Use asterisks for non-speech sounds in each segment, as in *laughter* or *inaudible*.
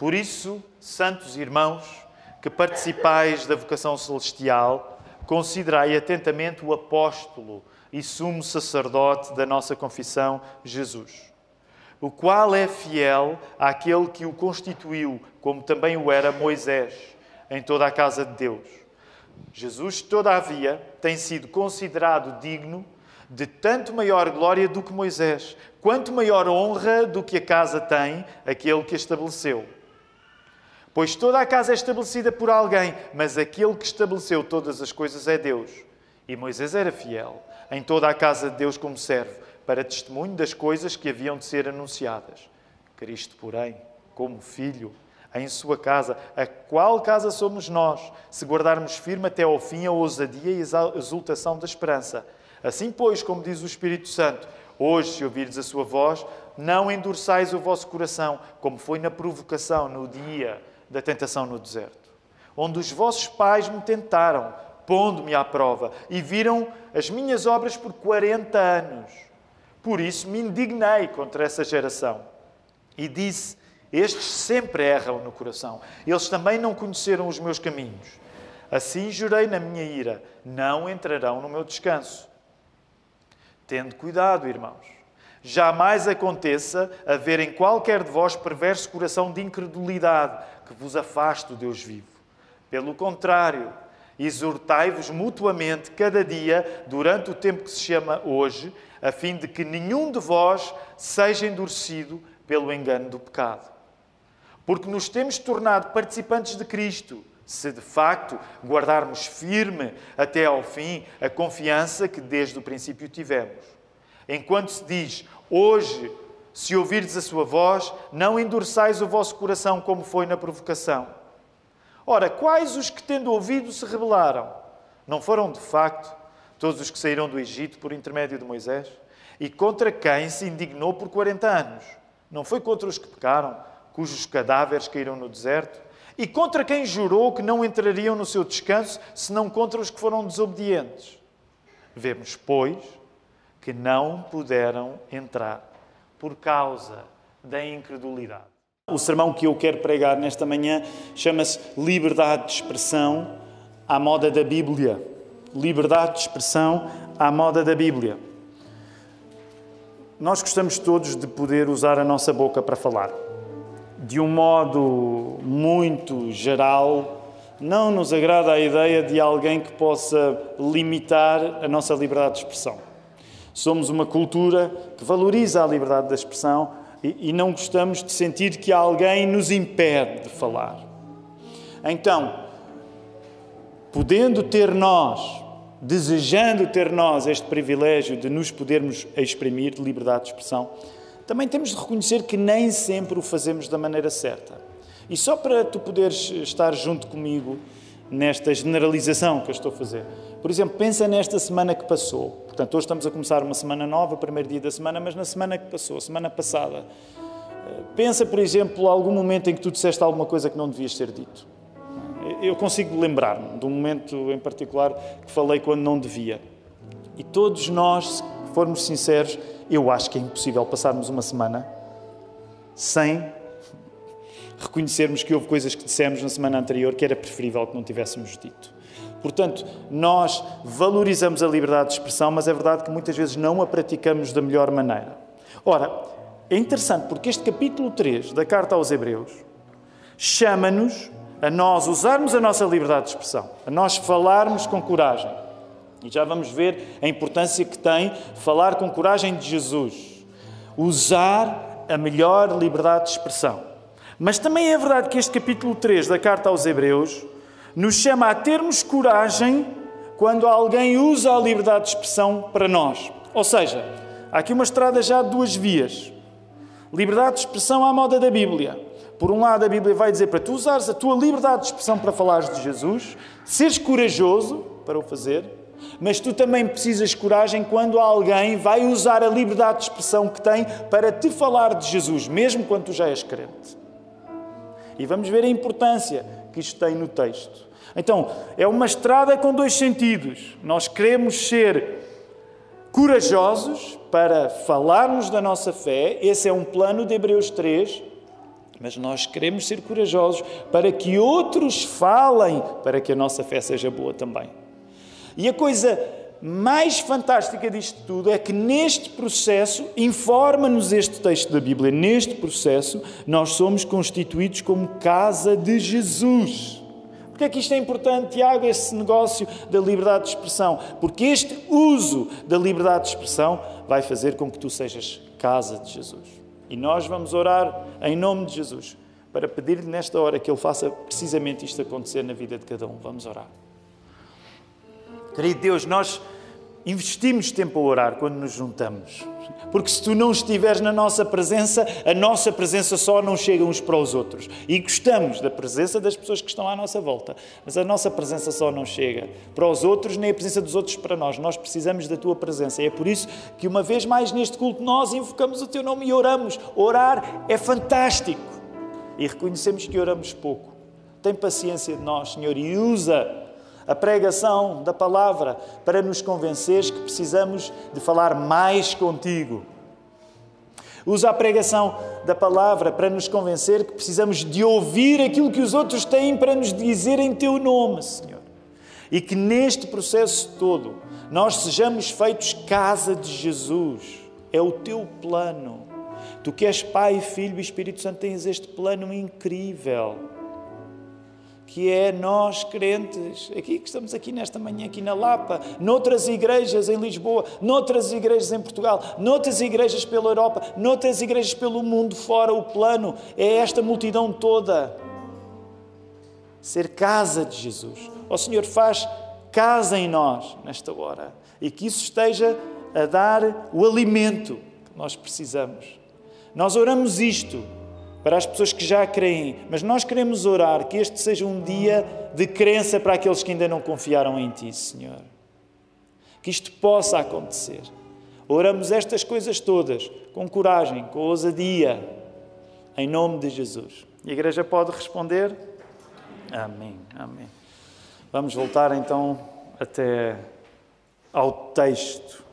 Por isso, santos irmãos, que participais da vocação celestial, considerai atentamente o apóstolo e sumo sacerdote da nossa confissão, Jesus, o qual é fiel àquele que o constituiu, como também o era Moisés, em toda a casa de Deus. Jesus, todavia, tem sido considerado digno de tanto maior glória do que Moisés, quanto maior honra do que a casa tem aquele que estabeleceu. Pois toda a casa é estabelecida por alguém, mas aquele que estabeleceu todas as coisas é Deus. E Moisés era fiel em toda a casa de Deus como servo, para testemunho das coisas que haviam de ser anunciadas. Cristo, porém, como filho, em sua casa, a qual casa somos nós, se guardarmos firme até ao fim a ousadia e a exultação da esperança. Assim, pois, como diz o Espírito Santo, hoje, se ouvirdes a sua voz, não endurçais o vosso coração, como foi na provocação, no dia da tentação no deserto, onde os vossos pais me tentaram, pondo-me à prova, e viram as minhas obras por 40 anos. Por isso me indignei contra essa geração e disse: Estes sempre erram no coração, eles também não conheceram os meus caminhos. Assim jurei na minha ira: não entrarão no meu descanso. Tende cuidado, irmãos. Jamais aconteça haver em qualquer de vós perverso coração de incredulidade que vos afaste do Deus vivo. Pelo contrário, exortai-vos mutuamente cada dia, durante o tempo que se chama hoje, a fim de que nenhum de vós seja endurecido pelo engano do pecado. Porque nos temos tornado participantes de Cristo, se de facto guardarmos firme até ao fim a confiança que desde o princípio tivemos. Enquanto se diz, hoje se ouvirdes a sua voz, não endurçais o vosso coração como foi na provocação. Ora, quais os que, tendo ouvido, se rebelaram? Não foram, de facto, todos os que saíram do Egito por intermédio de Moisés? E contra quem se indignou por 40 anos? Não foi contra os que pecaram, cujos cadáveres caíram no deserto? E contra quem jurou que não entrariam no seu descanso, senão contra os que foram desobedientes? Vemos, pois, que não puderam entrar por causa da incredulidade. O sermão que eu quero pregar nesta manhã chama-se Liberdade de Expressão à moda da Bíblia. Liberdade de expressão à moda da Bíblia. Nós gostamos todos de poder usar a nossa boca para falar. De um modo muito geral, não nos agrada a ideia de alguém que possa limitar a nossa liberdade de expressão. Somos uma cultura que valoriza a liberdade de expressão e, e não gostamos de sentir que alguém nos impede de falar. Então, podendo ter nós, desejando ter nós este privilégio de nos podermos exprimir de liberdade de expressão, também temos de reconhecer que nem sempre o fazemos da maneira certa. E só para tu poderes estar junto comigo nesta generalização que eu estou a fazer. Por exemplo, pensa nesta semana que passou. Portanto, hoje estamos a começar uma semana nova, primeiro dia da semana, mas na semana que passou, semana passada. Eh, pensa, por exemplo, algum momento em que tu disseste alguma coisa que não devias ter dito. Eu consigo lembrar-me de um momento em particular que falei quando não devia. E todos nós, se formos sinceros, eu acho que é impossível passarmos uma semana sem reconhecermos que houve coisas que dissemos na semana anterior que era preferível que não tivéssemos dito. Portanto, nós valorizamos a liberdade de expressão, mas é verdade que muitas vezes não a praticamos da melhor maneira. Ora, é interessante porque este capítulo 3 da carta aos Hebreus chama-nos a nós usarmos a nossa liberdade de expressão, a nós falarmos com coragem. E já vamos ver a importância que tem falar com coragem de Jesus. Usar a melhor liberdade de expressão. Mas também é verdade que este capítulo 3 da carta aos Hebreus nos chama a termos coragem quando alguém usa a liberdade de expressão para nós. Ou seja, há aqui uma estrada já de duas vias. Liberdade de expressão à moda da Bíblia. Por um lado, a Bíblia vai dizer para tu usares a tua liberdade de expressão para falares de Jesus, seres corajoso para o fazer, mas tu também precisas coragem quando alguém vai usar a liberdade de expressão que tem para te falar de Jesus, mesmo quando tu já és crente. E vamos ver a importância que isto tem no texto. Então, é uma estrada com dois sentidos. Nós queremos ser corajosos para falarmos da nossa fé. Esse é um plano de Hebreus 3 Mas nós queremos ser corajosos para que outros falem, para que a nossa fé seja boa também. E a coisa mais fantástica disto tudo é que neste processo, informa-nos este texto da Bíblia, neste processo nós somos constituídos como casa de Jesus. Porquê é que isto é importante, Tiago, esse negócio da liberdade de expressão? Porque este uso da liberdade de expressão vai fazer com que tu sejas casa de Jesus. E nós vamos orar em nome de Jesus para pedir-lhe nesta hora que Ele faça precisamente isto acontecer na vida de cada um. Vamos orar. Querido Deus, nós investimos tempo a orar quando nos juntamos. Porque se tu não estiveres na nossa presença, a nossa presença só não chega uns para os outros. E gostamos da presença das pessoas que estão à nossa volta, mas a nossa presença só não chega para os outros, nem a presença dos outros para nós. Nós precisamos da tua presença. E é por isso que, uma vez mais neste culto, nós invocamos o teu nome e oramos. Orar é fantástico. E reconhecemos que oramos pouco. Tem paciência de nós, Senhor, e usa a pregação da palavra para nos convenceres que precisamos de falar mais contigo. Usa a pregação da palavra para nos convencer que precisamos de ouvir aquilo que os outros têm para nos dizer em teu nome, Senhor. E que neste processo todo nós sejamos feitos casa de Jesus. É o teu plano. Tu que és Pai, Filho e Espírito Santo tens este plano incrível que é nós crentes, aqui que estamos aqui nesta manhã, aqui na Lapa, noutras igrejas em Lisboa, noutras igrejas em Portugal, noutras igrejas pela Europa, noutras igrejas pelo mundo fora, o plano é esta multidão toda. Ser casa de Jesus. O Senhor faz casa em nós nesta hora e que isso esteja a dar o alimento que nós precisamos. Nós oramos isto para as pessoas que já creem, mas nós queremos orar que este seja um dia de crença para aqueles que ainda não confiaram em Ti, Senhor. Que isto possa acontecer. Oramos estas coisas todas com coragem, com ousadia, em nome de Jesus. E a igreja pode responder? Amém, amém. Vamos voltar então até ao texto.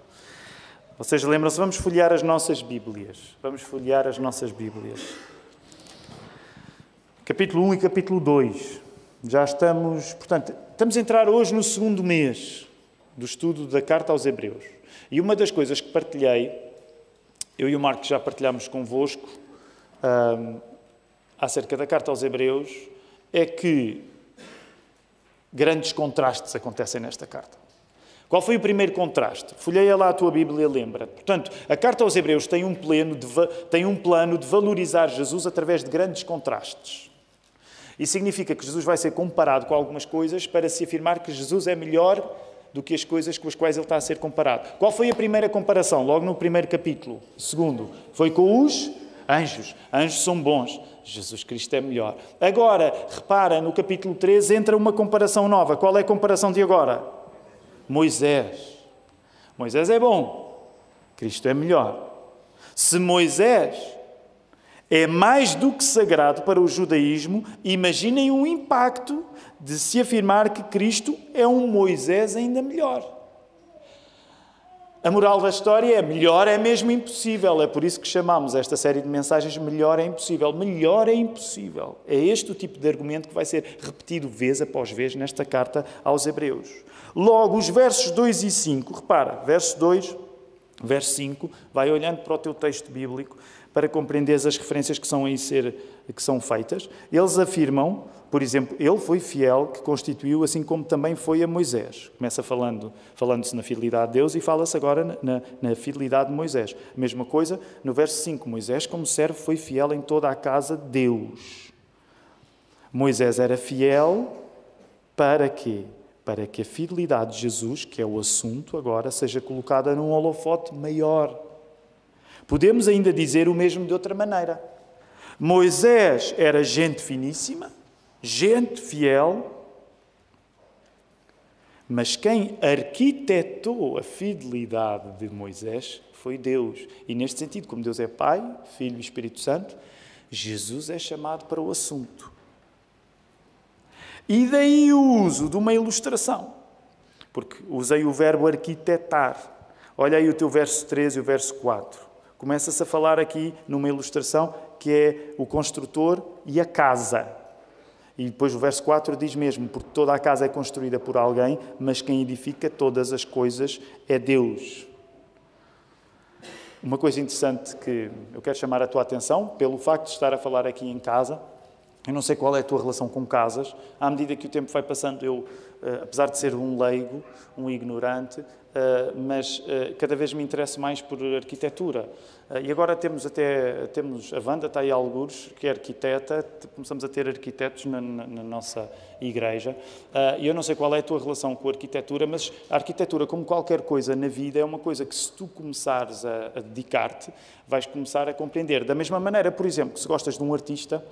Vocês lembram-se? Vamos folhear as nossas Bíblias. Vamos folhear as nossas Bíblias capítulo 1 e capítulo 2. Já estamos, portanto, estamos a entrar hoje no segundo mês do estudo da carta aos Hebreus. E uma das coisas que partilhei, eu e o Marco já partilhámos convosco, um, acerca da carta aos Hebreus, é que grandes contrastes acontecem nesta carta. Qual foi o primeiro contraste? Folheia lá a tua Bíblia lembra. Portanto, a carta aos Hebreus tem um, plano de, tem um plano de valorizar Jesus através de grandes contrastes. E significa que Jesus vai ser comparado com algumas coisas para se afirmar que Jesus é melhor do que as coisas com as quais ele está a ser comparado. Qual foi a primeira comparação? Logo no primeiro capítulo. Segundo, foi com os anjos. Anjos são bons. Jesus Cristo é melhor. Agora, repara, no capítulo 13 entra uma comparação nova. Qual é a comparação de agora? Moisés. Moisés é bom. Cristo é melhor. Se Moisés é mais do que sagrado para o judaísmo. Imaginem o impacto de se afirmar que Cristo é um Moisés ainda melhor. A moral da história é melhor é mesmo impossível. É por isso que chamamos esta série de mensagens Melhor é impossível. Melhor é impossível. É este o tipo de argumento que vai ser repetido vez após vez nesta carta aos Hebreus. Logo, os versos 2 e 5, repara, verso 2, verso 5, vai olhando para o teu texto bíblico para compreenderes as referências que são aí ser, que são feitas. Eles afirmam, por exemplo, ele foi fiel que constituiu, assim como também foi a Moisés. Começa falando, falando-se na fidelidade de Deus e fala-se agora na, na, fidelidade de Moisés. Mesma coisa no verso 5. Moisés, como servo, foi fiel em toda a casa de Deus. Moisés era fiel para quê? Para que a fidelidade de Jesus, que é o assunto agora, seja colocada num holofote maior. Podemos ainda dizer o mesmo de outra maneira. Moisés era gente finíssima, gente fiel, mas quem arquitetou a fidelidade de Moisés foi Deus. E neste sentido, como Deus é Pai, Filho e Espírito Santo, Jesus é chamado para o assunto. E daí o uso de uma ilustração, porque usei o verbo arquitetar. Olha aí o teu verso 13 e o verso 4. Começa-se a falar aqui numa ilustração que é o construtor e a casa. E depois o verso 4 diz mesmo: Porque toda a casa é construída por alguém, mas quem edifica todas as coisas é Deus. Uma coisa interessante que eu quero chamar a tua atenção, pelo facto de estar a falar aqui em casa, eu não sei qual é a tua relação com casas, à medida que o tempo vai passando, eu, eh, apesar de ser um leigo, um ignorante, eh, mas eh, cada vez me interesso mais por arquitetura. E agora temos até temos a Wanda, está aí alguns, que é arquiteta, começamos a ter arquitetos na, na, na nossa igreja. E eu não sei qual é a tua relação com a arquitetura, mas a arquitetura, como qualquer coisa na vida, é uma coisa que se tu começares a, a dedicar-te, vais começar a compreender. Da mesma maneira, por exemplo, se gostas de um artista,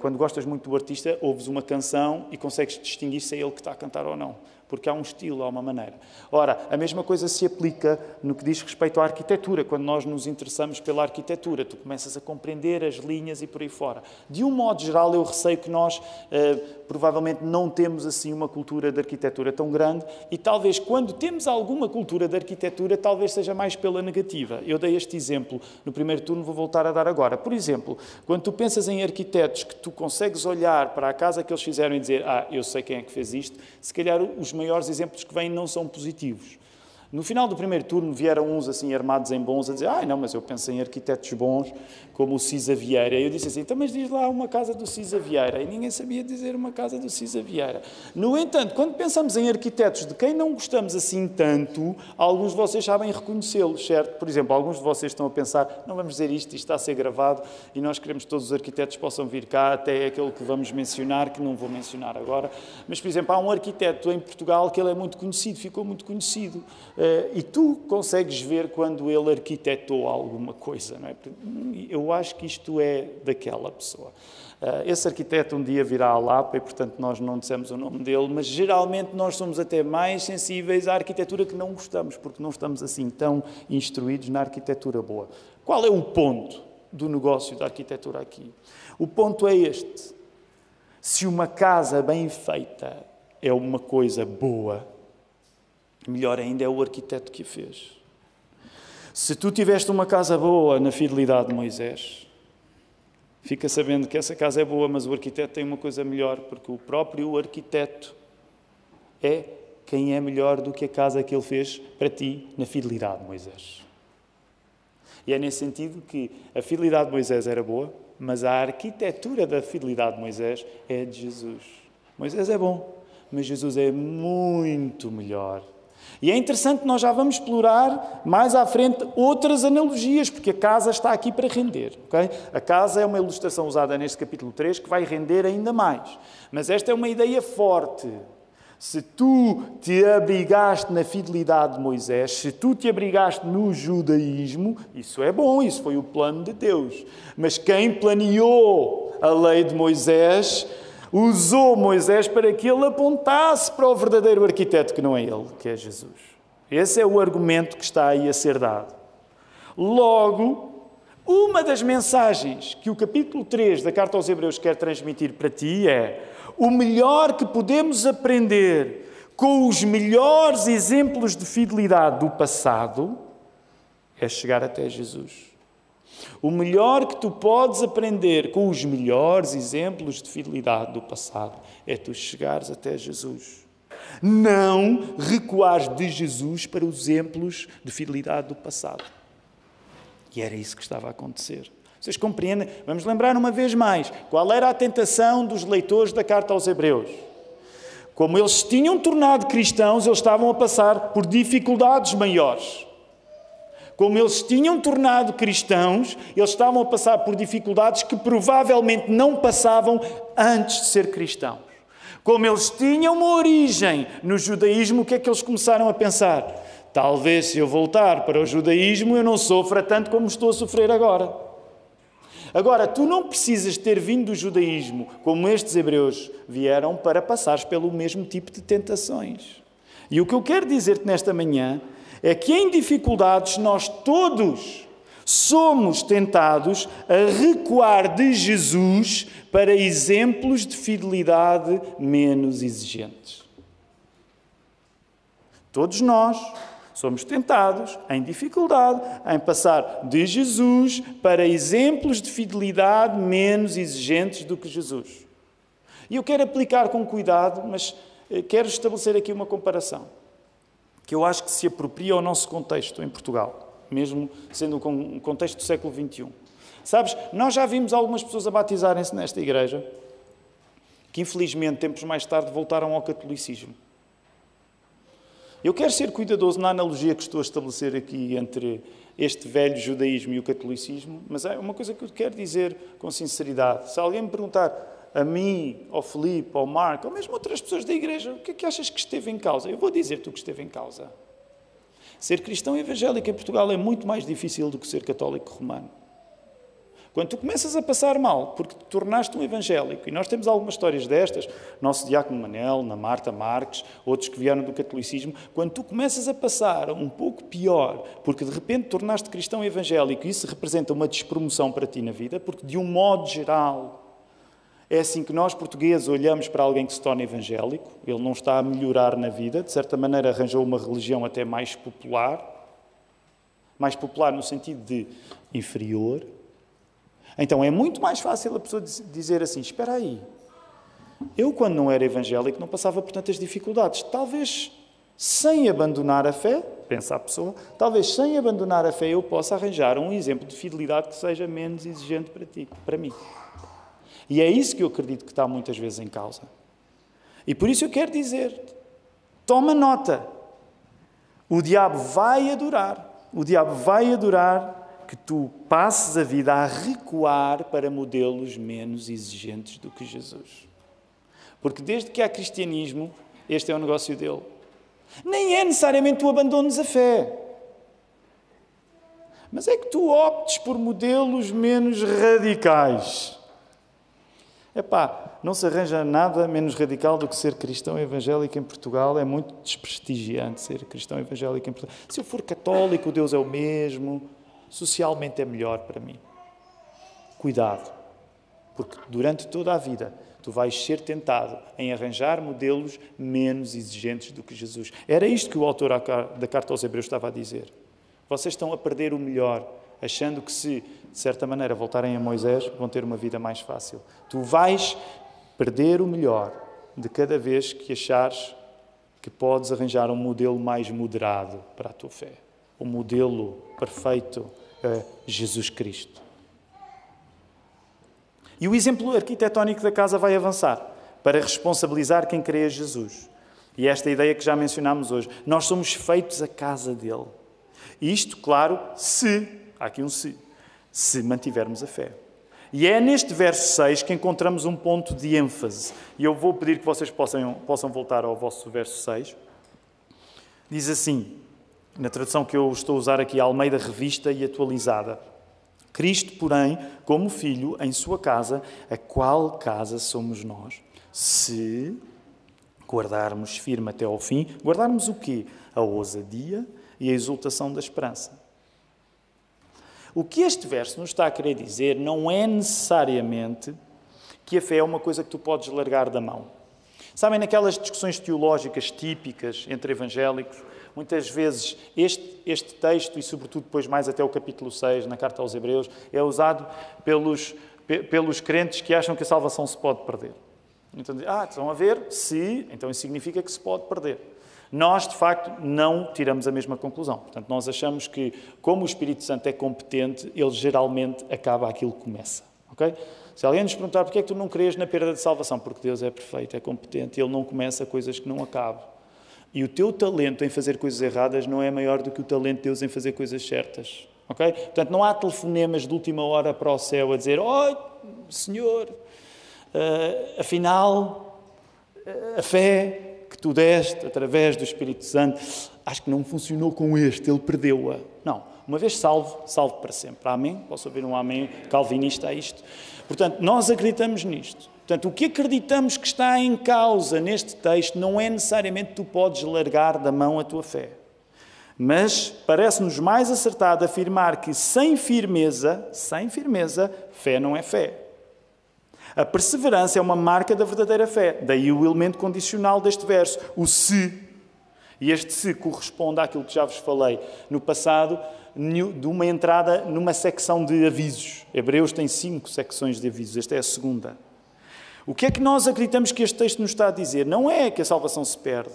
quando gostas muito do artista, ouves uma canção e consegues distinguir se é ele que está a cantar ou não porque há um estilo, há uma maneira. Ora, a mesma coisa se aplica no que diz respeito à arquitetura. Quando nós nos interessamos pela arquitetura, tu começas a compreender as linhas e por aí fora. De um modo geral, eu receio que nós eh, provavelmente não temos assim uma cultura de arquitetura tão grande e talvez quando temos alguma cultura de arquitetura, talvez seja mais pela negativa. Eu dei este exemplo no primeiro turno, vou voltar a dar agora. Por exemplo, quando tu pensas em arquitetos que tu consegues olhar para a casa que eles fizeram e dizer, ah, eu sei quem é que fez isto, se calhar os maiores exemplos que vêm não são positivos. No final do primeiro turno vieram uns assim armados em bons a dizer ah, não, mas eu penso em arquitetos bons, como o Cisa Vieira. Eu disse assim, então mas diz lá uma casa do Cisa Vieira. E ninguém sabia dizer uma casa do Cisa Vieira. No entanto, quando pensamos em arquitetos de quem não gostamos assim tanto, alguns de vocês sabem reconhecê-los, certo? Por exemplo, alguns de vocês estão a pensar, não vamos dizer isto, isto está a ser gravado e nós queremos que todos os arquitetos possam vir cá, até aquele que vamos mencionar, que não vou mencionar agora. Mas, por exemplo, há um arquiteto em Portugal que ele é muito conhecido, ficou muito conhecido. Eh, e tu consegues ver quando ele arquitetou alguma coisa, não é? Eu acho que isto é daquela pessoa. Eh, esse arquiteto um dia virá à Lapa e, portanto, nós não dissemos o nome dele, mas geralmente nós somos até mais sensíveis à arquitetura que não gostamos, porque não estamos assim tão instruídos na arquitetura boa. Qual é o ponto do negócio da arquitetura aqui? O ponto é este: se uma casa bem feita é uma coisa boa, Melhor ainda é o arquiteto que a fez. Se tu tiveste uma casa boa na fidelidade de Moisés, fica sabendo que essa casa é boa, mas o arquiteto tem uma coisa melhor, porque o próprio arquiteto é quem é melhor do que a casa que ele fez para ti na fidelidade de Moisés. E é nesse sentido que a fidelidade de Moisés era boa, mas a arquitetura da fidelidade de Moisés é de Jesus. Moisés é bom, mas Jesus é muito melhor. E é interessante, nós já vamos explorar mais à frente outras analogias, porque a casa está aqui para render. Okay? A casa é uma ilustração usada neste capítulo 3 que vai render ainda mais. Mas esta é uma ideia forte. Se tu te abrigaste na fidelidade de Moisés, se tu te abrigaste no judaísmo, isso é bom, isso foi o plano de Deus. Mas quem planeou a lei de Moisés usou Moisés para que ele apontasse para o verdadeiro arquiteto, que não é ele, que é Jesus. Esse é o argumento que está aí a ser dado. Logo, uma das mensagens que o capítulo 3 da Carta aos Hebreus quer transmitir para ti é: o melhor que podemos aprender com os melhores exemplos de fidelidade do passado é chegar até Jesus. O melhor que tu podes aprender com os melhores exemplos de fidelidade do passado é tu chegares até Jesus. Não recuares de Jesus para os exemplos de fidelidade do passado. E era isso que estava a acontecer. Vocês compreendem? Vamos lembrar uma vez mais qual era a tentação dos leitores da carta aos Hebreus. Como eles se tinham tornado cristãos, eles estavam a passar por dificuldades maiores como eles se tinham tornado cristãos, eles estavam a passar por dificuldades que provavelmente não passavam antes de ser cristãos. Como eles tinham uma origem no judaísmo, o que é que eles começaram a pensar? Talvez se eu voltar para o judaísmo eu não sofra tanto como estou a sofrer agora. Agora, tu não precisas ter vindo do judaísmo, como estes hebreus vieram, para passares pelo mesmo tipo de tentações. E o que eu quero dizer-te nesta manhã é que em dificuldades nós todos somos tentados a recuar de Jesus para exemplos de fidelidade menos exigentes. Todos nós Somos tentados, em dificuldade, em passar de Jesus para exemplos de fidelidade menos exigentes do que Jesus. E eu quero aplicar com cuidado, mas eh, quero estabelecer aqui uma comparação que eu acho que se apropria ao nosso contexto em Portugal, mesmo sendo um contexto do século XXI. Sabes, nós já vimos algumas pessoas a batizarem-se nesta igreja que, infelizmente, tempos mais tarde voltaram ao catolicismo. Eu quero ser cuidadoso na analogia que estou a estabelecer aqui entre este velho judaísmo e o catolicismo, mas é uma coisa que eu quero dizer com sinceridade. Se alguém me perguntar a mim, ao Filipe, ao Marco, ou mesmo outras pessoas da igreja, o que é que achas que esteve em causa? Eu vou dizer-te o que esteve em causa. Ser cristão evangélico em Portugal é muito mais difícil do que ser católico romano. Quando tu começas a passar mal, porque te tornaste um evangélico, e nós temos algumas histórias destas, nosso diácono Manel, na Marta Marques, outros que vieram do catolicismo, quando tu começas a passar um pouco pior, porque de repente tornaste cristão evangélico, isso representa uma despromoção para ti na vida, porque de um modo geral, é assim que nós, portugueses, olhamos para alguém que se torna evangélico. Ele não está a melhorar na vida, de certa maneira, arranjou uma religião até mais popular mais popular no sentido de inferior. Então é muito mais fácil a pessoa dizer assim: espera aí, eu quando não era evangélico não passava por tantas dificuldades. Talvez sem abandonar a fé, pensa a pessoa, talvez sem abandonar a fé eu possa arranjar um exemplo de fidelidade que seja menos exigente para ti, para mim. E é isso que eu acredito que está muitas vezes em causa. E por isso eu quero dizer: toma nota. O diabo vai adorar, o diabo vai adorar que tu passes a vida a recuar para modelos menos exigentes do que Jesus. Porque desde que há cristianismo, este é o negócio dele. Nem é necessariamente tu abandones a fé. Mas é que tu optes por modelos menos radicais. Epá, não se arranja nada menos radical do que ser cristão evangélico em Portugal. É muito desprestigiante ser cristão evangélico em Portugal. Se eu for católico, Deus é o mesmo socialmente é melhor para mim. Cuidado, porque durante toda a vida tu vais ser tentado em arranjar modelos menos exigentes do que Jesus. Era isto que o autor da carta aos Hebreus estava a dizer. Vocês estão a perder o melhor, achando que se, de certa maneira, voltarem a Moisés, vão ter uma vida mais fácil. Tu vais perder o melhor de cada vez que achares que podes arranjar um modelo mais moderado para a tua fé o modelo perfeito é Jesus Cristo. E o exemplo arquitetónico da casa vai avançar para responsabilizar quem crê a Jesus. E esta ideia que já mencionámos hoje. Nós somos feitos a casa dele. Isto, claro, se, há aqui um se, se mantivermos a fé. E é neste verso 6 que encontramos um ponto de ênfase. E eu vou pedir que vocês possam, possam voltar ao vosso verso 6. Diz assim: na tradução que eu estou a usar aqui, Almeida Revista e Atualizada. Cristo, porém, como filho, em sua casa, a qual casa somos nós? Se guardarmos firme até ao fim, guardarmos o quê? A ousadia e a exultação da esperança. O que este verso nos está a querer dizer não é necessariamente que a fé é uma coisa que tu podes largar da mão. Sabem, naquelas discussões teológicas típicas entre evangélicos, Muitas vezes este, este texto, e sobretudo depois mais até o capítulo 6, na carta aos Hebreus, é usado pelos, pelos crentes que acham que a salvação se pode perder. Então, ah, estão a ver? Se, então isso significa que se pode perder. Nós, de facto, não tiramos a mesma conclusão. Portanto, nós achamos que, como o Espírito Santo é competente, ele geralmente acaba aquilo que começa. Okay? Se alguém nos perguntar porquê é que tu não crês na perda de salvação, porque Deus é perfeito, é competente, ele não começa coisas que não acabam. E o teu talento em fazer coisas erradas não é maior do que o talento de Deus em fazer coisas certas. Ok? Portanto, não há telefonemas de última hora para o céu a dizer: Oh, Senhor, uh, afinal, uh, a fé que tu deste através do Espírito Santo, acho que não funcionou com este, ele perdeu-a. Não. Uma vez salvo, salvo para sempre. Amém? Posso ouvir um amém calvinista a isto? Portanto, nós acreditamos nisto. Portanto, o que acreditamos que está em causa neste texto não é necessariamente tu podes largar da mão a tua fé. Mas parece-nos mais acertado afirmar que sem firmeza, sem firmeza, fé não é fé. A perseverança é uma marca da verdadeira fé. Daí o elemento condicional deste verso, o se. E este se corresponde àquilo que já vos falei no passado, de uma entrada numa secção de avisos. Hebreus tem cinco secções de avisos, esta é a segunda. O que é que nós acreditamos que este texto nos está a dizer? Não é que a salvação se perde.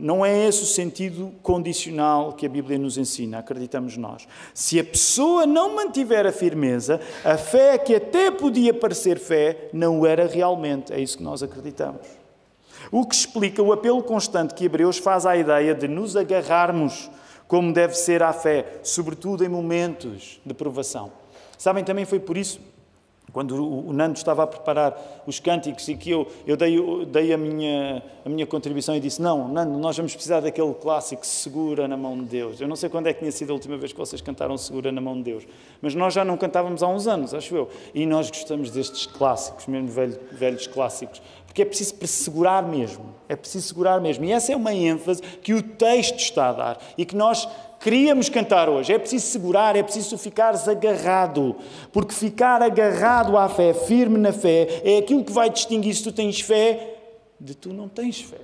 Não é esse o sentido condicional que a Bíblia nos ensina, acreditamos nós. Se a pessoa não mantiver a firmeza, a fé que até podia parecer fé, não era realmente. É isso que nós acreditamos. O que explica o apelo constante que Hebreus faz à ideia de nos agarrarmos como deve ser a fé, sobretudo em momentos de provação. Sabem, também foi por isso quando o Nando estava a preparar os cânticos e que eu, eu dei, dei a, minha, a minha contribuição e disse: Não, Nando, nós vamos precisar daquele clássico Segura na mão de Deus. Eu não sei quando é que tinha sido a última vez que vocês cantaram Segura na mão de Deus, mas nós já não cantávamos há uns anos, acho eu. E nós gostamos destes clássicos, mesmo velhos, velhos clássicos, porque é preciso segurar mesmo. É preciso segurar mesmo. E essa é uma ênfase que o texto está a dar e que nós queríamos cantar hoje. É preciso segurar, é preciso ficares agarrado. Porque ficar agarrado à fé, firme na fé, é aquilo que vai distinguir se tu tens fé de tu não tens fé.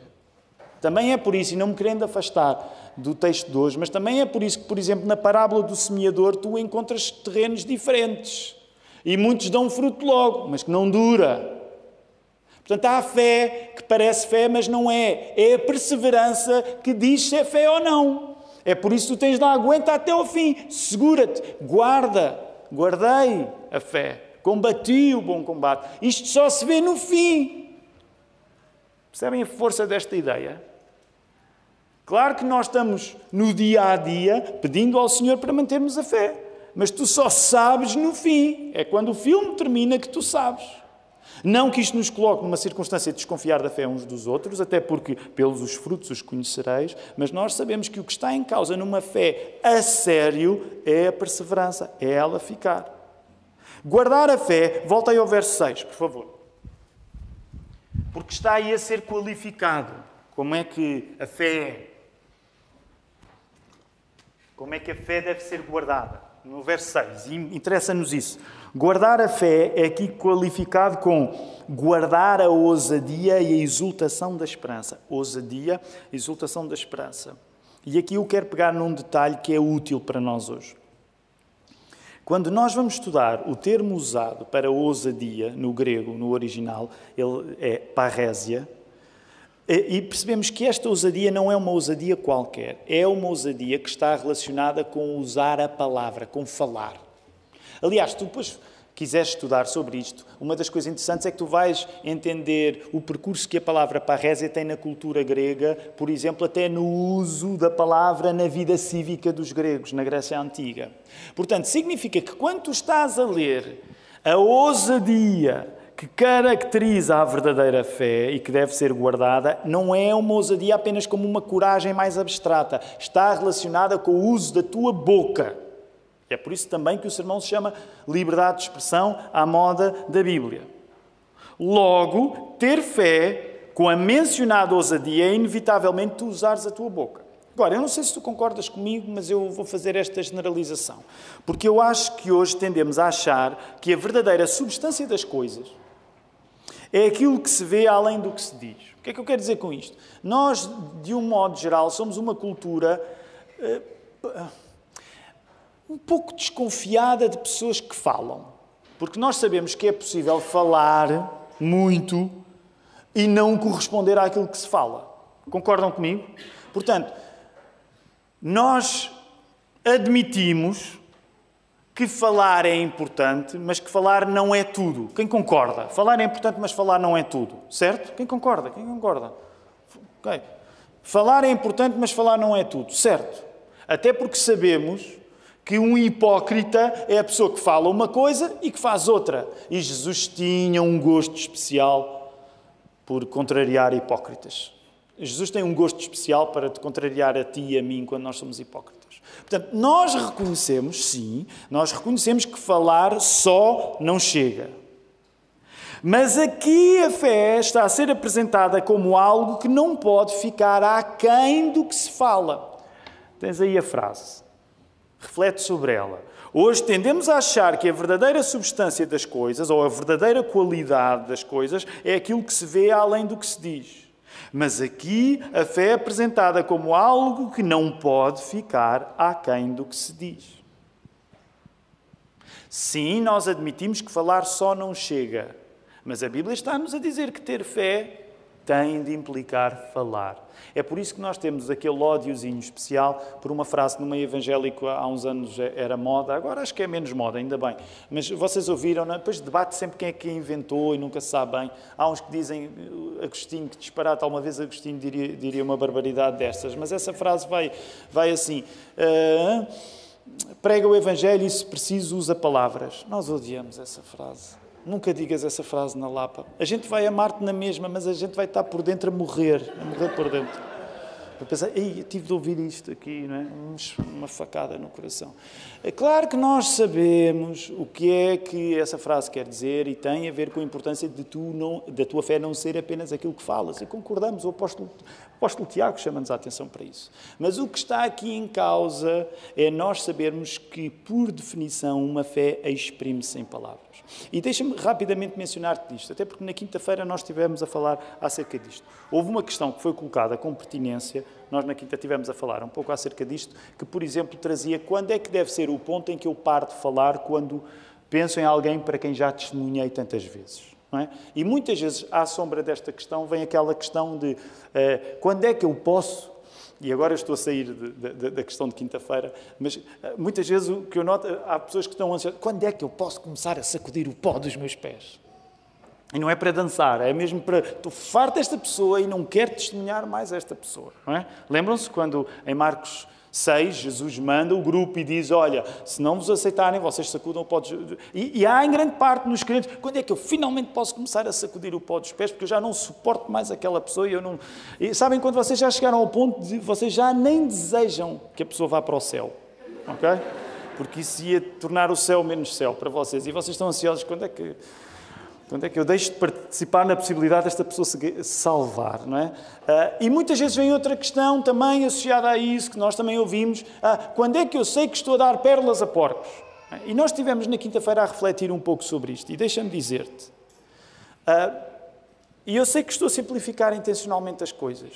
Também é por isso, e não me querendo afastar do texto de hoje, mas também é por isso que, por exemplo, na parábola do semeador, tu encontras terrenos diferentes. E muitos dão fruto logo, mas que não dura. Portanto, há a fé que parece fé, mas não é. É a perseverança que diz se é fé ou não. É por isso que tu tens de aguenta até ao fim. Segura-te, guarda, guardei a fé, combati o bom combate. Isto só se vê no fim. Percebem a força desta ideia? Claro que nós estamos no dia a dia pedindo ao Senhor para mantermos a fé, mas tu só sabes no fim. É quando o filme termina que tu sabes. Não que isto nos coloque numa circunstância de desconfiar da fé uns dos outros, até porque pelos os frutos os conhecereis, mas nós sabemos que o que está em causa numa fé a sério é a perseverança, é ela ficar. Guardar a fé, volta aí ao verso 6, por favor. Porque está aí a ser qualificado. Como é que a fé. Como é que a fé deve ser guardada? No verso 6, interessa-nos isso. Guardar a fé é aqui qualificado com guardar a ousadia e a exultação da esperança. Ousadia, exultação da esperança. E aqui eu quero pegar num detalhe que é útil para nós hoje. Quando nós vamos estudar o termo usado para ousadia no grego, no original, ele é parésia, e percebemos que esta ousadia não é uma ousadia qualquer, é uma ousadia que está relacionada com usar a palavra, com falar. Aliás, tu depois quiseres estudar sobre isto, uma das coisas interessantes é que tu vais entender o percurso que a palavra parrésia tem na cultura grega, por exemplo, até no uso da palavra na vida cívica dos gregos, na Grécia Antiga. Portanto, significa que quando tu estás a ler a ousadia que caracteriza a verdadeira fé e que deve ser guardada, não é uma ousadia apenas como uma coragem mais abstrata, está relacionada com o uso da tua boca é por isso também que o sermão se chama Liberdade de Expressão à moda da Bíblia. Logo, ter fé com a mencionada ousadia é inevitavelmente tu usares a tua boca. Agora, eu não sei se tu concordas comigo, mas eu vou fazer esta generalização. Porque eu acho que hoje tendemos a achar que a verdadeira substância das coisas é aquilo que se vê além do que se diz. O que é que eu quero dizer com isto? Nós, de um modo geral, somos uma cultura. Uh, um pouco desconfiada de pessoas que falam. Porque nós sabemos que é possível falar muito e não corresponder àquilo que se fala. Concordam comigo? Portanto, nós admitimos que falar é importante, mas que falar não é tudo. Quem concorda? Falar é importante, mas falar não é tudo. Certo? Quem concorda? Quem concorda? Okay. Falar é importante, mas falar não é tudo. Certo? Até porque sabemos que um hipócrita é a pessoa que fala uma coisa e que faz outra. E Jesus tinha um gosto especial por contrariar hipócritas. Jesus tem um gosto especial para te contrariar a ti e a mim quando nós somos hipócritas. Portanto, nós reconhecemos, sim, nós reconhecemos que falar só não chega. Mas aqui a fé está a ser apresentada como algo que não pode ficar aquém do que se fala. Tens aí a frase. Reflete sobre ela. Hoje tendemos a achar que a verdadeira substância das coisas, ou a verdadeira qualidade das coisas, é aquilo que se vê além do que se diz. Mas aqui a fé é apresentada como algo que não pode ficar aquém do que se diz. Sim, nós admitimos que falar só não chega, mas a Bíblia está-nos a dizer que ter fé tem de implicar falar. É por isso que nós temos aquele ódiozinho especial por uma frase no meio evangélico há uns anos era moda, agora acho que é menos moda, ainda bem. Mas vocês ouviram, não? É? depois debate sempre quem é que inventou e nunca se sabe bem. Há uns que dizem, Agostinho, que disparate, alguma vez Agostinho diria, diria uma barbaridade destas, mas essa frase vai, vai assim. Uh, prega o Evangelho e, se preciso, usa palavras. Nós odiamos essa frase. Nunca digas essa frase na Lapa. A gente vai amar-te na mesma, mas a gente vai estar por dentro a morrer, a morrer por dentro. A pensar, ei, tive de ouvir isto aqui, não é? Uma facada no coração. É claro que nós sabemos o que é que essa frase quer dizer e tem a ver com a importância de tu não, da tua fé não ser apenas aquilo que falas. E concordamos, o apóstolo, o apóstolo Tiago chama-nos a atenção para isso. Mas o que está aqui em causa é nós sabermos que, por definição, uma fé exprime-se em palavras. E deixa-me rapidamente mencionar-te isto, até porque na quinta-feira nós estivemos a falar acerca disto. Houve uma questão que foi colocada com pertinência, nós na quinta estivemos a falar um pouco acerca disto, que, por exemplo, trazia quando é que deve ser o ponto em que eu paro de falar quando penso em alguém para quem já testemunhei tantas vezes. É? E muitas vezes, à sombra desta questão, vem aquela questão de uh, quando é que eu posso e agora estou a sair de, de, da questão de quinta-feira, mas eh, muitas vezes o que eu noto, há pessoas que estão ansiosas. Quando é que eu posso começar a sacudir o pó dos meus pés? E não é para dançar, é mesmo para. Estou farto desta pessoa e não quero testemunhar mais esta pessoa. É? Lembram-se quando em Marcos 6, Jesus manda o grupo e diz: Olha, se não vos aceitarem, vocês sacudam o pó dos e, e há em grande parte nos crentes: quando é que eu finalmente posso começar a sacudir o pó dos pés? Porque eu já não suporto mais aquela pessoa e eu não. E sabem quando vocês já chegaram ao ponto de vocês já nem desejam que a pessoa vá para o céu, ok? Porque isso ia tornar o céu menos céu para vocês. E vocês estão ansiosos: quando é que quando é que eu deixo de participar na possibilidade desta pessoa se salvar, não é? Uh, e muitas vezes vem outra questão também associada a isso, que nós também ouvimos. Uh, quando é que eu sei que estou a dar pérolas a porcos? Uh, e nós estivemos na quinta-feira a refletir um pouco sobre isto. E deixa-me dizer-te. E eu sei que estou a simplificar intencionalmente as coisas.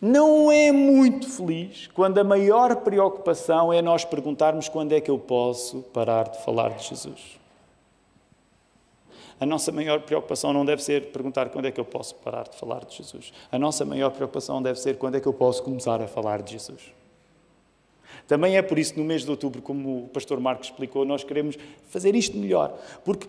Não é muito feliz quando a maior preocupação é nós perguntarmos quando é que eu posso parar de falar de Jesus. A nossa maior preocupação não deve ser perguntar quando é que eu posso parar de falar de Jesus. A nossa maior preocupação deve ser quando é que eu posso começar a falar de Jesus. Também é por isso, no mês de outubro, como o pastor Marcos explicou, nós queremos fazer isto melhor. Porque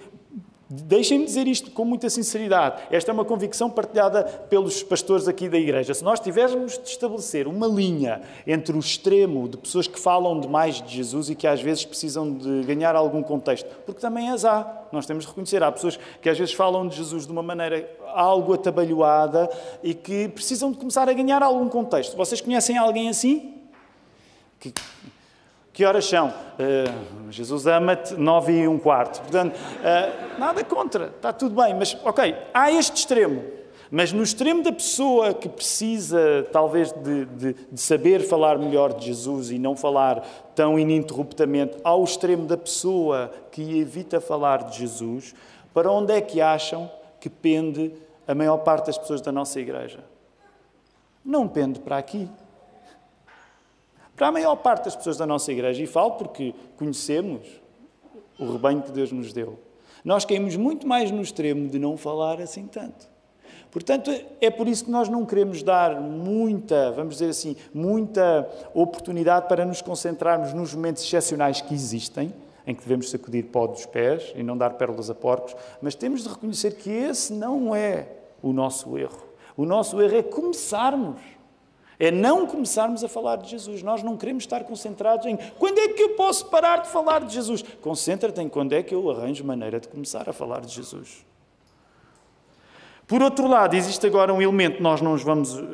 Deixem-me dizer isto com muita sinceridade. Esta é uma convicção partilhada pelos pastores aqui da igreja. Se nós tivéssemos de estabelecer uma linha entre o extremo de pessoas que falam demais de Jesus e que às vezes precisam de ganhar algum contexto, porque também as há, nós temos de reconhecer. Há pessoas que às vezes falam de Jesus de uma maneira algo atabalhoada e que precisam de começar a ganhar algum contexto. Vocês conhecem alguém assim? Que que horas são? Uh, Jesus ama-te, nove e um quarto. Portanto, uh, nada contra, está tudo bem. Mas, ok, há este extremo. Mas no extremo da pessoa que precisa, talvez, de, de, de, saber falar melhor de Jesus e não falar tão ininterruptamente, ao extremo da pessoa que evita falar de Jesus, para onde é que acham que pende a maior parte das pessoas da nossa igreja? Não pende para aqui. Para a maior parte das pessoas da nossa igreja, e falo porque conhecemos o rebanho que Deus nos deu, nós caímos muito mais no extremo de não falar assim tanto. Portanto, é por isso que nós não queremos dar muita, vamos dizer assim, muita oportunidade para nos concentrarmos nos momentos excepcionais que existem, em que devemos sacudir pó dos pés e não dar pérolas a porcos, mas temos de reconhecer que esse não é o nosso erro. O nosso erro é começarmos é não começarmos a falar de Jesus. Nós não queremos estar concentrados em quando é que eu posso parar de falar de Jesus. Concentra-te em quando é que eu arranjo maneira de começar a falar de Jesus. Por outro lado, existe agora um elemento nós não nos vamos uh,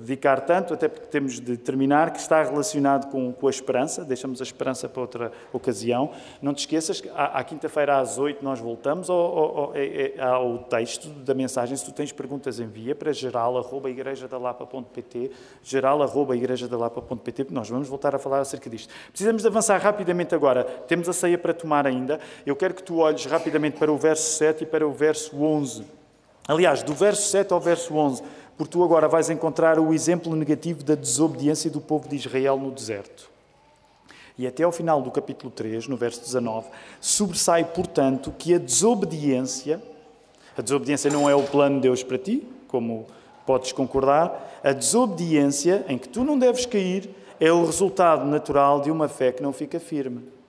dedicar tanto, até porque temos de terminar, que está relacionado com, com a esperança. Deixamos a esperança para outra ocasião. Não te esqueças que à, à quinta-feira às oito nós voltamos ao, ao, é, ao, texto da mensagem. Se tu tens perguntas, envia para geral.igrejadalapa.pt geral.igrejadalapa.pt nós vamos voltar a falar acerca disto. Precisamos de avançar rapidamente agora. Temos a ceia para tomar ainda. Eu quero que tu olhes rapidamente para o verso 7 e para o verso 11 Aliás, do verso 7 ao verso 11, porque tu agora vais encontrar o exemplo negativo da desobediência do povo de Israel no deserto. E até ao final do capítulo 3, no verso 19, sobressai, portanto, que a desobediência, a desobediência não é o plano de Deus para ti, como podes concordar, a desobediência em que tu não deves cair é o resultado natural de uma fé que não fica firme.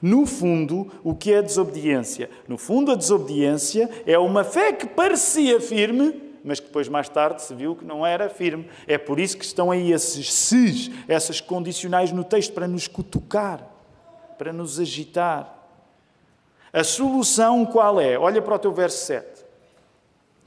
No fundo, o que é desobediência? No fundo, a desobediência é uma fé que parecia firme, mas que depois, mais tarde, se viu que não era firme. É por isso que estão aí esses ses, essas condicionais no texto, para nos cutucar, para nos agitar. A solução qual é? Olha para o teu verso 7.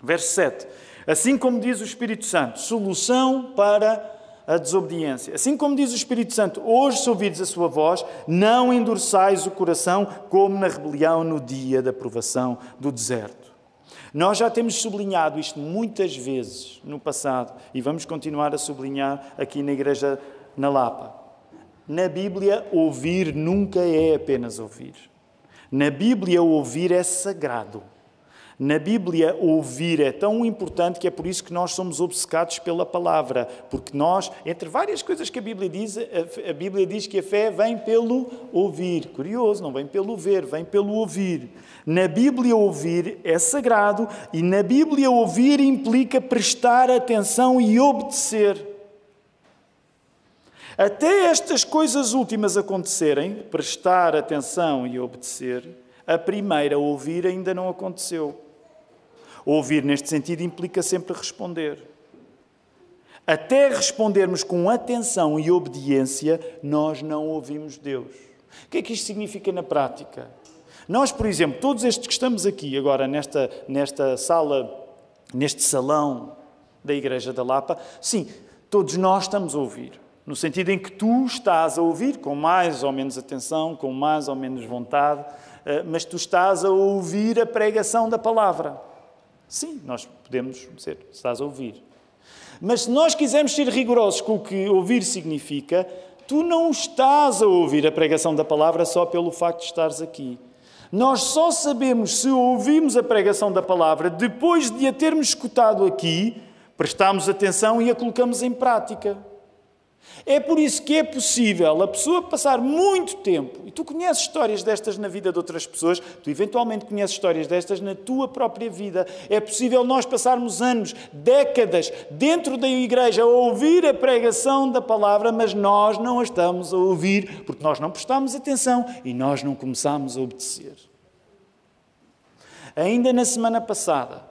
Verso 7. Assim como diz o Espírito Santo, solução para a desobediência. Assim como diz o Espírito Santo, hoje, se ouvires a sua voz, não endurçais o coração como na rebelião no dia da provação do deserto. Nós já temos sublinhado isto muitas vezes no passado e vamos continuar a sublinhar aqui na Igreja na Lapa. Na Bíblia, ouvir nunca é apenas ouvir. Na Bíblia, ouvir é sagrado. Na Bíblia, ouvir é tão importante que é por isso que nós somos obcecados pela palavra. Porque nós, entre várias coisas que a Bíblia diz, a Bíblia diz que a fé vem pelo ouvir. Curioso, não vem pelo ver, vem pelo ouvir. Na Bíblia, ouvir é sagrado e na Bíblia, ouvir implica prestar atenção e obedecer. Até estas coisas últimas acontecerem, prestar atenção e obedecer, a primeira, ouvir, ainda não aconteceu. Ouvir, neste sentido, implica sempre responder. Até respondermos com atenção e obediência, nós não ouvimos Deus. O que é que isto significa na prática? Nós, por exemplo, todos estes que estamos aqui agora nesta, nesta sala, neste salão da Igreja da Lapa, sim, todos nós estamos a ouvir. No sentido em que tu estás a ouvir com mais ou menos atenção, com mais ou menos vontade, eh, mas tu estás a ouvir a pregação da palavra. Sim, nós podemos dizer, estás a ouvir. Mas se nós quisermos ser rigorosos com o que ouvir significa, tu não estás a ouvir a pregação da palavra só pelo facto de estares aqui. Nós só sabemos se ouvimos a pregação da palavra depois de a termos escutado aqui, prestamos atenção e a colocamos em prática. É por isso que é possível a pessoa passar muito tempo, e tu conheces histórias destas na vida de outras pessoas, tu eventualmente conheces histórias destas na tua própria vida. É possível nós passarmos anos, décadas, dentro da igreja a ouvir a pregação da palavra, mas nós não a estamos a ouvir porque nós não prestamos atenção e nós não começamos a obedecer. Ainda na semana passada,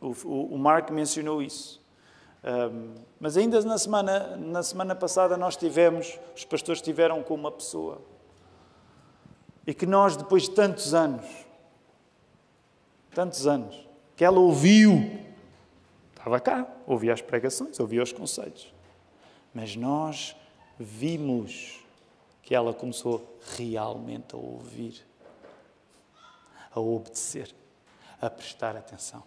o, Mark mencionou isso. Um, mas ainda na semana, na semana passada nós tivemos, os pastores tiveram com uma pessoa. E que nós, depois de tantos anos, tantos anos, que ela ouviu, estava cá, ouvia as pregações, ouvia os conceitos. Mas nós vimos que ela começou realmente a ouvir, a obedecer, a prestar atenção.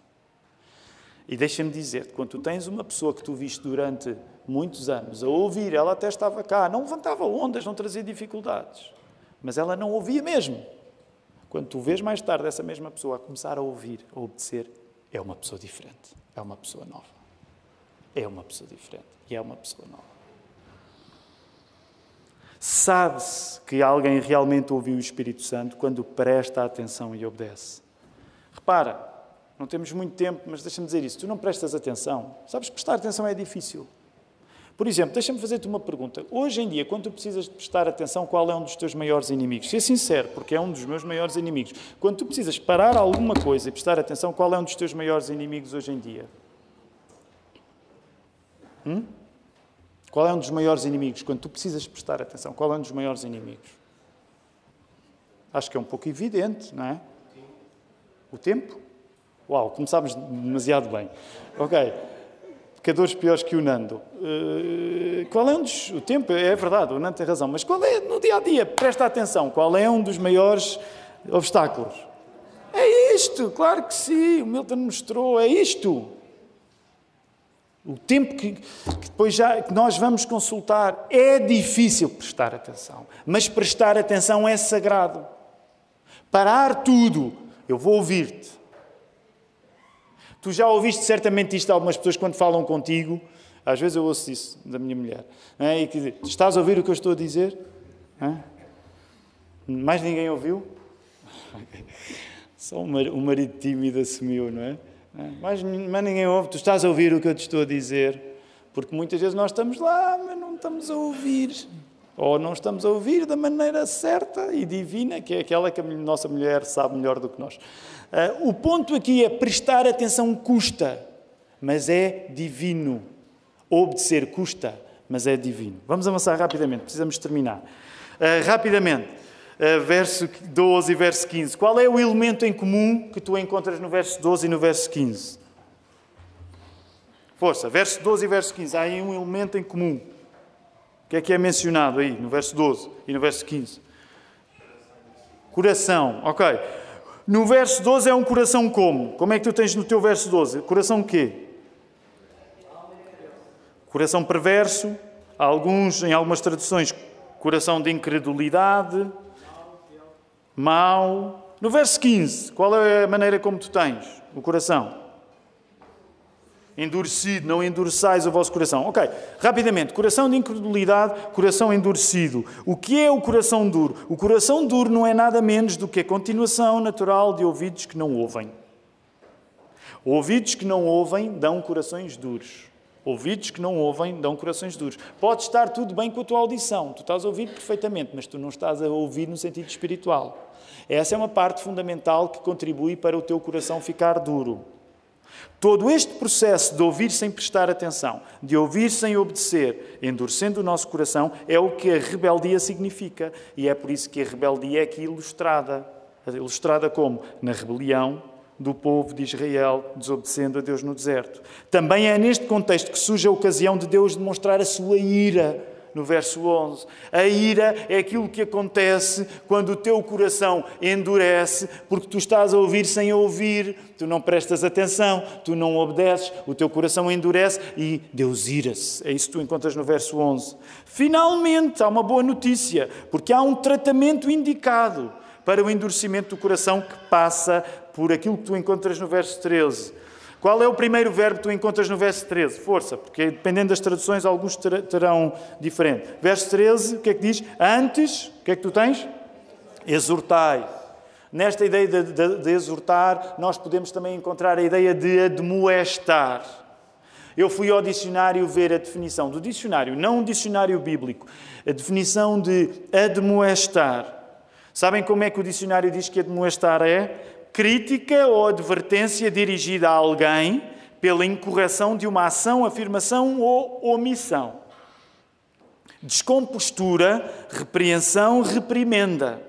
E deixa-me dizer quando tu tens uma pessoa que tu viste durante muitos anos a ouvir, ela até estava cá, não levantava ondas, não trazia dificuldades, mas ela não ouvia mesmo. Quando tu vês mais tarde essa mesma pessoa a começar a ouvir, a obedecer, é uma pessoa diferente, é uma pessoa nova. É uma pessoa diferente e é uma pessoa nova. Sabe-se que alguém realmente ouviu o Espírito Santo quando presta atenção e obedece. Repara, não temos muito tempo, mas deixa-me dizer isso. Tu não prestas atenção. Sabes, prestar atenção é difícil. Por exemplo, deixa-me fazer-te uma pergunta. Hoje em dia, quando tu precisas de prestar atenção, qual é um dos teus maiores inimigos? Ser sincero, porque é um dos meus maiores inimigos. Quando tu precisas parar alguma coisa e prestar atenção, qual é um dos teus maiores inimigos hoje em dia? Hum? Qual é um dos maiores inimigos? Quando tu precisas prestar atenção, qual é um dos maiores inimigos? Acho que é um pouco evidente, não é? O tempo. Uau, começámos demasiado bem. Ok. Pecadores piores que o Nando. Uh, qual é um dos. O tempo, é verdade, o Nando tem razão, mas qual é, no dia a dia, presta atenção, qual é um dos maiores obstáculos? É isto, claro que sim, o Milton mostrou, é isto. O tempo que, que, depois já que nós vamos consultar é difícil prestar atenção, mas prestar atenção é sagrado. Parar tudo, eu vou ouvir-te. Tu já ouviste certamente isto de algumas pessoas quando falam contigo. Às vezes eu ouço isso da minha mulher. É? E que, estás a ouvir o que eu estou a dizer? É? Mais ninguém ouviu? *laughs* Só o marido tímido assumiu, não é? mas ninguém ouve. Tu estás a ouvir o que eu te estou a dizer? Porque muitas vezes nós estamos lá, mas não estamos a ouvir. Ou não estamos a ouvir da maneira certa e divina, que é aquela que a nossa mulher sabe melhor do que nós. Uh, o ponto aqui é prestar atenção custa, mas é divino. Obedecer custa, mas é divino. Vamos avançar rapidamente, precisamos terminar. Uh, rapidamente, uh, verso 12 e verso 15. Qual é o elemento em comum que tu encontras no verso 12 e no verso 15? Força, verso 12 e verso 15. Há aí um elemento em comum. Que é que é mencionado aí no verso 12 e no verso 15? Coração, ok. No verso 12 é um coração como? Como é que tu tens no teu verso 12? Coração o quê? Coração perverso, alguns, em algumas traduções, coração de incredulidade, mau. No verso 15, qual é a maneira como tu tens o coração? Endurecido, não endureçais o vosso coração. Ok, rapidamente. Coração de incredulidade, coração endurecido. O que é o coração duro? O coração duro não é nada menos do que a continuação natural de ouvidos que não ouvem. Ouvidos que não ouvem dão corações duros. Ouvidos que não ouvem dão corações duros. Pode estar tudo bem com a tua audição, tu estás a ouvir perfeitamente, mas tu não estás a ouvir no sentido espiritual. Essa é uma parte fundamental que contribui para o teu coração ficar duro. Todo este processo de ouvir sem prestar atenção, de ouvir sem obedecer, endurecendo o nosso coração, é o que a rebeldia significa. E é por isso que a rebeldia é aqui ilustrada. Ilustrada como? Na rebelião, do povo de Israel desobedecendo a Deus no deserto. Também é neste contexto que surge a ocasião de Deus demonstrar a sua ira, no verso 11. A ira é aquilo que acontece quando o teu coração endurece, porque tu estás a ouvir sem ouvir, tu não prestas atenção, tu não obedeces, o teu coração endurece e Deus ira-se. É isso que tu encontras no verso 11. Finalmente, há uma boa notícia, porque há um tratamento indicado para o endurecimento do coração que passa por aquilo que tu encontras no verso 13. Qual é o primeiro verbo que tu encontras no verso 13? Força, porque dependendo das traduções, alguns terão diferente. Verso 13, o que é que diz? Antes, o que é que tu tens? Exortai. Nesta ideia de, de, de exortar, nós podemos também encontrar a ideia de admoestar. Eu fui ao dicionário ver a definição do dicionário, não um dicionário bíblico, a definição de admoestar. Sabem como é que o dicionário diz que admoestar é? Crítica ou advertência dirigida a alguém pela incorreção de uma ação, afirmação ou omissão. Descompostura, repreensão, reprimenda.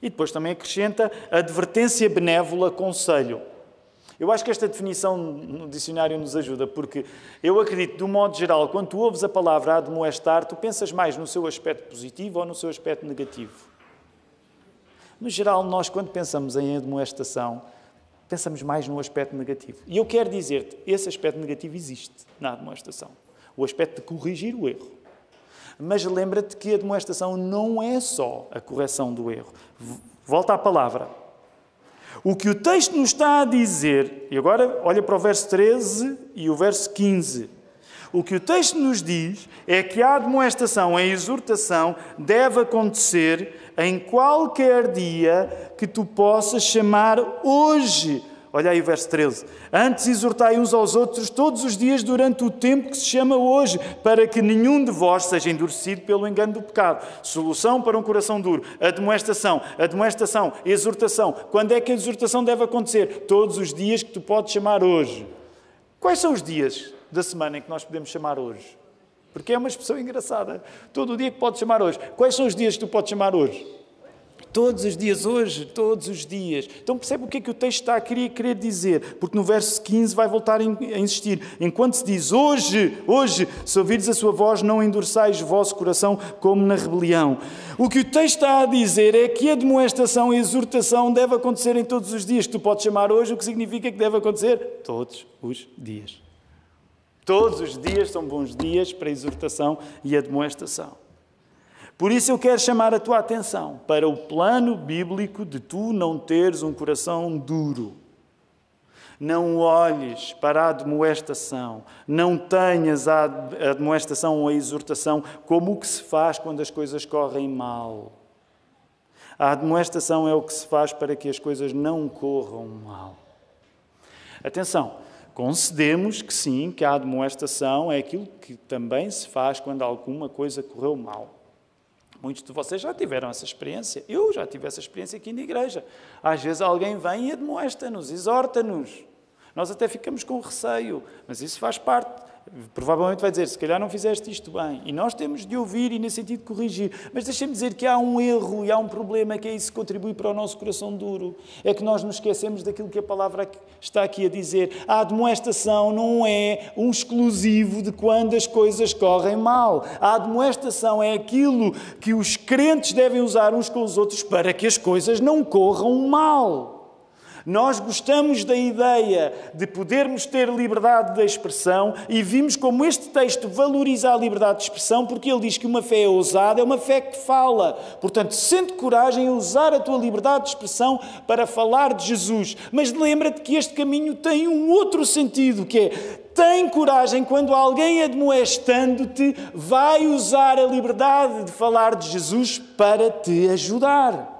E depois também acrescenta advertência benévola, conselho. Eu acho que esta definição no dicionário nos ajuda, porque eu acredito, um modo geral, quando tu ouves a palavra admoestar, tu pensas mais no seu aspecto positivo ou no seu aspecto negativo. No geral, nós, quando pensamos em admoestação, pensamos mais no aspecto negativo. E eu quero dizer-te, esse aspecto negativo existe na admoestação. O aspecto de corrigir o erro. Mas lembra-te que a admoestação não é só a correção do erro. Volta à palavra. O que o texto nos está a dizer, e agora olha para o verso 13 e o verso 15. O que o texto nos diz é que a admoestação, a exortação, deve acontecer em qualquer dia que tu possas chamar hoje. Olha aí o verso 13. Antes exortai uns aos outros todos os dias durante o tempo que se chama hoje, para que nenhum de vós seja endurecido pelo engano do pecado. Solução para um coração duro. Admoestação, admoestação, exortação. Quando é que a exortação deve acontecer? Todos os dias que tu podes chamar hoje. Quais são os dias da semana em que nós podemos chamar hoje? Porque é uma expressão engraçada. Todo o dia que podes chamar hoje. Quais são os dias que tu podes chamar hoje? Todos os dias, hoje, todos os dias. Então percebe o que é que o texto está a querer, querer dizer? Porque no verso 15 vai voltar a insistir. Enquanto se diz hoje, hoje, se ouvires a sua voz, não endureçais o vosso coração como na rebelião. O que o texto está a dizer é que a demoestação e a exortação deve acontecer em todos os dias. Que tu podes chamar hoje, o que significa que deve acontecer todos os dias. Todos os dias são bons dias para a exortação e a. Por isso eu quero chamar a tua atenção para o plano bíblico de tu não teres um coração duro. Não olhes para a admoestação, não tenhas a admoestação ou a exortação como o que se faz quando as coisas correm mal. A admoestação é o que se faz para que as coisas não corram mal. Atenção, concedemos que sim, que a admoestação é aquilo que também se faz quando alguma coisa correu mal. Muitos de vocês já tiveram essa experiência. Eu já tive essa experiência aqui na igreja. Às vezes alguém vem e admoesta-nos, exorta-nos. Nós até ficamos com receio, mas isso faz parte provavelmente vai dizer, se calhar não fizeste isto bem. E nós temos de ouvir e, nesse sentido, corrigir. Mas deixem-me dizer que há um erro e há um problema que é isso que contribui para o nosso coração duro. É que nós nos esquecemos daquilo que a palavra está aqui a dizer. A admoestação não é um exclusivo de quando as coisas correm mal. A admoestação é aquilo que os crentes devem usar uns com os outros para que as coisas não corram mal. Nós gostamos da ideia de podermos ter liberdade de expressão e vimos como este texto valoriza a liberdade de expressão porque ele diz que uma fé ousada é uma fé que fala. Portanto, sente coragem em usar a tua liberdade de expressão para falar de Jesus. Mas lembra-te que este caminho tem um outro sentido, que é tem coragem quando alguém admoestando-te vai usar a liberdade de falar de Jesus para te ajudar.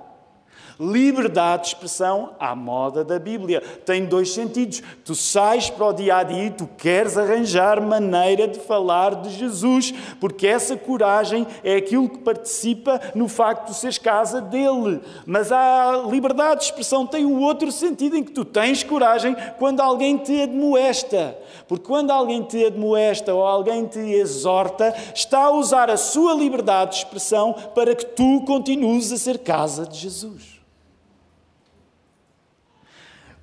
Liberdade de expressão à moda da Bíblia. Tem dois sentidos. Tu sais para o dia a dia e tu queres arranjar maneira de falar de Jesus, porque essa coragem é aquilo que participa no facto de seres casa dele. Mas a liberdade de expressão tem o outro sentido em que tu tens coragem quando alguém te admoesta. Porque quando alguém te admoesta ou alguém te exorta, está a usar a sua liberdade de expressão para que tu continues a ser casa de Jesus.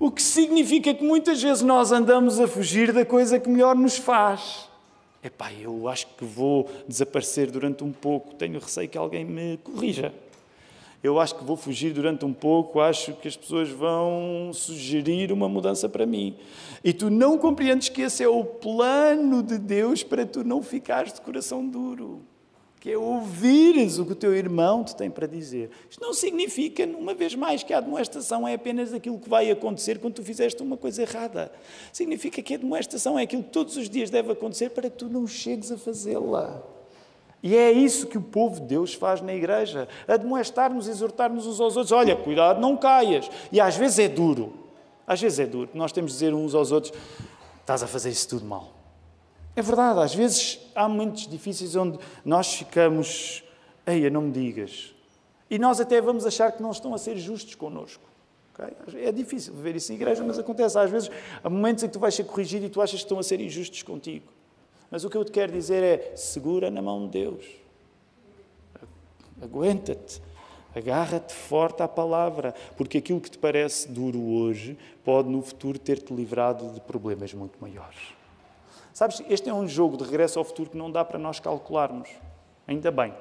O que significa que muitas vezes nós andamos a fugir da coisa que melhor nos faz. Epá, eu acho que vou desaparecer durante um pouco, tenho receio que alguém me corrija. Eu acho que vou fugir durante um pouco, acho que as pessoas vão sugerir uma mudança para mim. E tu não compreendes que esse é o plano de Deus para tu não ficares de coração duro que é ouvires o que o teu irmão te tem para dizer. Isto não significa, uma vez mais, que a demonstração é apenas aquilo que vai acontecer quando tu fizeste uma coisa errada. Significa que a demonstração é aquilo que todos os dias deve acontecer para que tu não chegues a fazê-la. E é isso que o povo de Deus faz na igreja: admoestar-nos, exortar-nos uns aos outros. Olha, cuidado, não caias. E às vezes é duro. Às vezes é duro. Nós temos de dizer uns aos outros: estás a fazer isso tudo mal. É verdade, às vezes há momentos difíceis onde nós ficamos, eia, não me digas. E nós até vamos achar que não estão a ser justos connosco. Okay? É difícil ver isso em igreja, mas acontece. Às vezes há momentos em que tu vais ser corrigido e tu achas que estão a ser injustos contigo. Mas o que eu te quero dizer é: segura na mão de Deus. Aguenta-te. Agarra-te forte à palavra, porque aquilo que te parece duro hoje pode no futuro ter-te livrado de problemas muito maiores. Sabes, este é um jogo de regresso ao futuro que não dá para nós calcularmos. Ainda bem.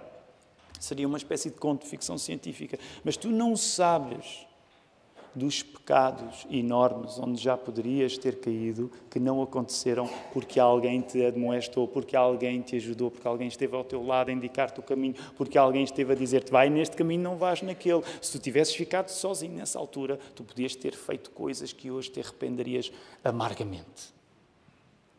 Seria uma espécie de conto de ficção científica. Mas tu não sabes dos pecados enormes onde já poderias ter caído, que não aconteceram porque alguém te admoestou, porque alguém te ajudou, porque alguém esteve ao teu lado a indicar-te o caminho, porque alguém esteve a dizer-te vai neste caminho, não vais naquele. Se tu tivesses ficado sozinho nessa altura, tu podias ter feito coisas que hoje te arrependerias amargamente.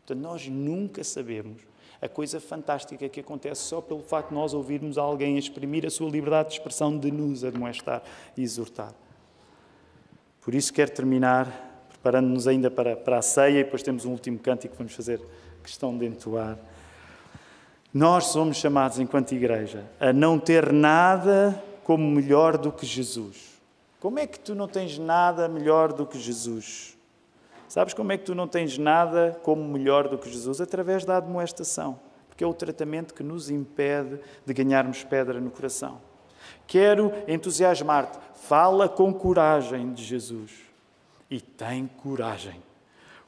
Portanto, nós nunca sabemos a coisa fantástica que acontece só pelo facto de nós ouvirmos alguém exprimir a sua liberdade de expressão, de nos admoestar e exortar. Por isso, quero terminar preparando-nos ainda para, para a ceia e depois temos um último cântico que vamos fazer questão de entoar. Nós somos chamados, enquanto igreja, a não ter nada como melhor do que Jesus. Como é que tu não tens nada melhor do que Jesus? Sabes como é que tu não tens nada como melhor do que Jesus? Através da admoestação, porque é o tratamento que nos impede de ganharmos pedra no coração. Quero entusiasmar-te, fala com coragem de Jesus e tem coragem.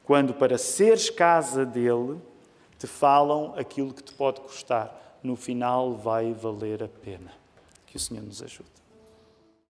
Quando para seres casa dele, te falam aquilo que te pode custar, no final vai valer a pena. Que o Senhor nos ajude.